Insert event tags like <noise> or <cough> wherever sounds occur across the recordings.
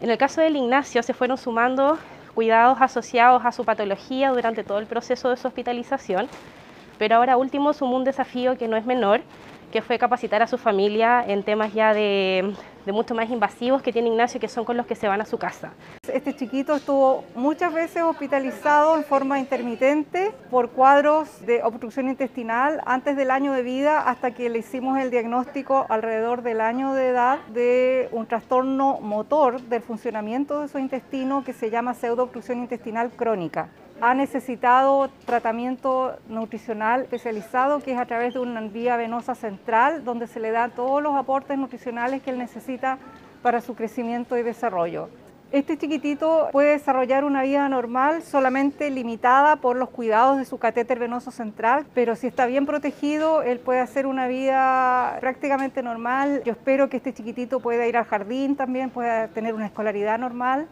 En el caso del Ignacio se fueron sumando cuidados asociados a su patología durante todo el proceso de su hospitalización, pero ahora último sumó un desafío que no es menor, que fue capacitar a su familia en temas ya de, de, mucho más invasivos que tiene Ignacio, que son con los que se van a su casa. Este chiquito estuvo muchas veces hospitalizado en forma intermitente por cuadros de obstrucción intestinal antes del año de vida hasta que le hicimos el diagnóstico alrededor del año de edad de un trastorno motor del funcionamiento de su intestino que se llama pseudoobstrucción intestinal crónica ha necesitado tratamiento nutricional especializado, que es a través de una vía venosa central, donde se le da todos los aportes nutricionales que él necesita para su crecimiento y desarrollo. Este chiquitito puede desarrollar una vida normal solamente limitada por los cuidados de su catéter venoso central, pero si está bien protegido, él puede hacer una vida prácticamente normal. Yo espero que este chiquitito pueda ir al jardín también, pueda tener una escolaridad normal.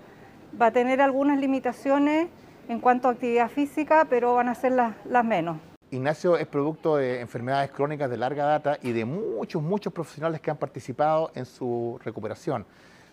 Va a tener algunas limitaciones en cuanto a actividad física, pero van a ser las, menos. Ignacio es producto de enfermedades crónicas de larga data y de muchos, muchos profesionales que han participado en su recuperación.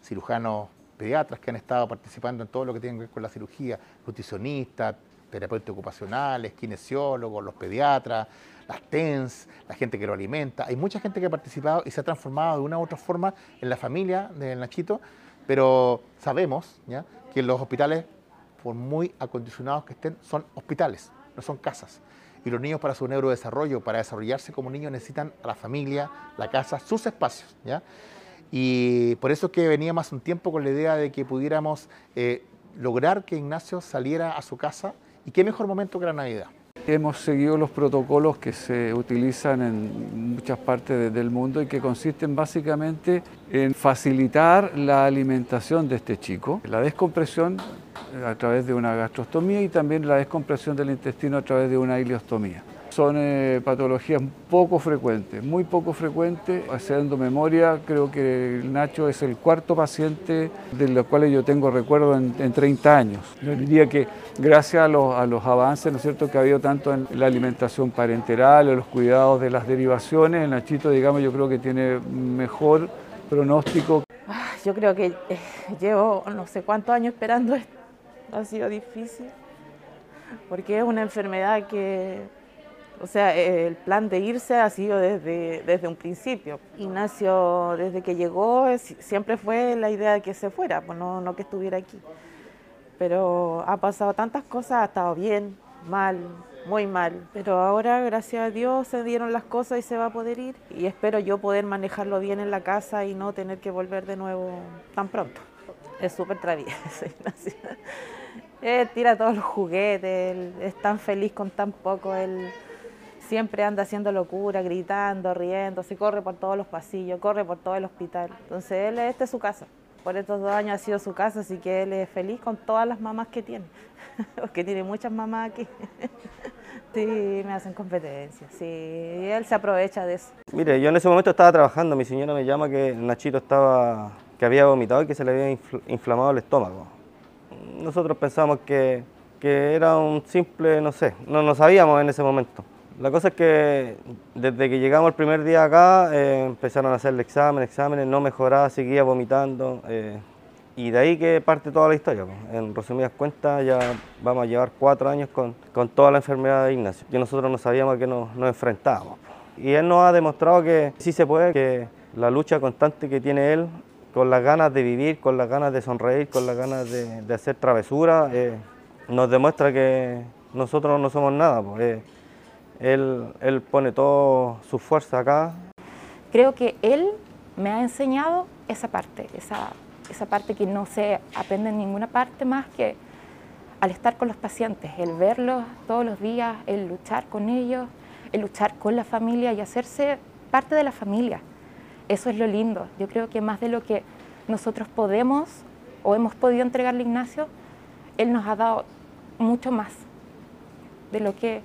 Cirujanos pediatras que han estado participando en todo lo que tiene que ver con la cirugía, nutricionistas, terapeutas ocupacionales, kinesiólogos, los pediatras, las TENS, la gente que lo alimenta. Hay mucha gente que ha participado y se ha transformado de una u otra forma en la familia del Nachito, pero sabemos ¿ya? que los hospitales por muy acondicionados que estén, son hospitales, no son casas. Y los niños para su neurodesarrollo, para desarrollarse como niños, necesitan a la familia, la casa, sus espacios. ¿ya? Y por eso es que veníamos hace un tiempo con la idea de que pudiéramos eh, lograr que Ignacio saliera a su casa y qué mejor momento que la Navidad. Hemos seguido los protocolos que se utilizan en muchas partes del mundo y que consisten básicamente en facilitar la alimentación de este chico, la descompresión a través de una gastrostomía y también la descompresión del intestino a través de una ileostomía. Son eh, patologías poco frecuentes, muy poco frecuentes. Haciendo memoria, creo que Nacho es el cuarto paciente de los cuales yo tengo recuerdo en, en 30 años. Yo diría que gracias a los, a los, avances ¿no es cierto? que ha habido tanto en la alimentación parenteral, en los cuidados de las derivaciones, Nachito, digamos, yo creo que tiene mejor pronóstico. Yo creo que eh, llevo no sé cuántos años esperando esto ha sido difícil, porque es una enfermedad que, o sea, el plan de irse ha sido desde, desde un principio. Ignacio, desde que llegó, siempre fue la idea de que se fuera, pues no, no que estuviera aquí. Pero ha pasado tantas cosas, ha estado bien, mal, muy mal. Pero ahora, gracias a Dios, se dieron las cosas y se va a poder ir. Y espero yo poder manejarlo bien en la casa y no tener que volver de nuevo tan pronto. Es súper travieso, <laughs> Ignacio. Él tira todos los juguetes, él es tan feliz con tan poco, él siempre anda haciendo locura, gritando, riendo, se corre por todos los pasillos, corre por todo el hospital. Entonces él, esta es su casa. Por estos dos años ha sido su casa, así que él es feliz con todas las mamás que tiene, <laughs> porque tiene muchas mamás aquí. <laughs> Sí, me hacen competencia, sí, él se aprovecha de eso. Mire, yo en ese momento estaba trabajando, mi señora me llama que Nachito estaba, que había vomitado y que se le había inflamado el estómago nosotros pensamos que, que, era un simple, no sé, no lo sabíamos en ese momento. La cosa es que desde que llegamos el primer día acá eh, empezaron a hacerle exámenes, exámenes, no mejoraba, seguía vomitando. Eh, y de ahí que parte toda la historia. En resumidas cuentas ya vamos a llevar cuatro años con, con toda la enfermedad de Ignacio. Y nosotros no sabíamos a qué nos, nos enfrentábamos. Y él nos ha demostrado que sí se puede, que la lucha constante que tiene él con las ganas de vivir, con las ganas de sonreír, con las ganas de, hacer travesura, eh, nos demuestra que nosotros no somos nada. Pues, él, él pone toda su fuerza acá. Creo que él me ha enseñado esa parte, esa, esa parte que no se aprende en ninguna parte más que al estar con los pacientes, el verlos todos los días, el luchar con ellos, el luchar con la familia y hacerse parte de la familia. Eso es lo lindo. Yo creo que más de lo que nosotros podemos o hemos podido entregarle a Ignacio, él nos ha dado mucho más de lo que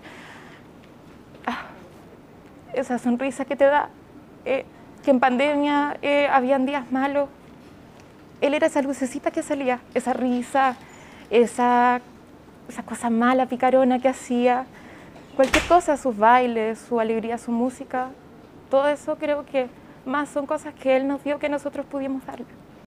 ah, esa sonrisa que te da, eh, que en pandemia eh, habían días malos. Él era esa lucecita que salía, esa risa, esa, esa cosa mala, picarona que hacía, cualquier cosa, sus bailes, su alegría, su música, todo eso creo que más son cosas que Él nos dio que nosotros pudimos darle.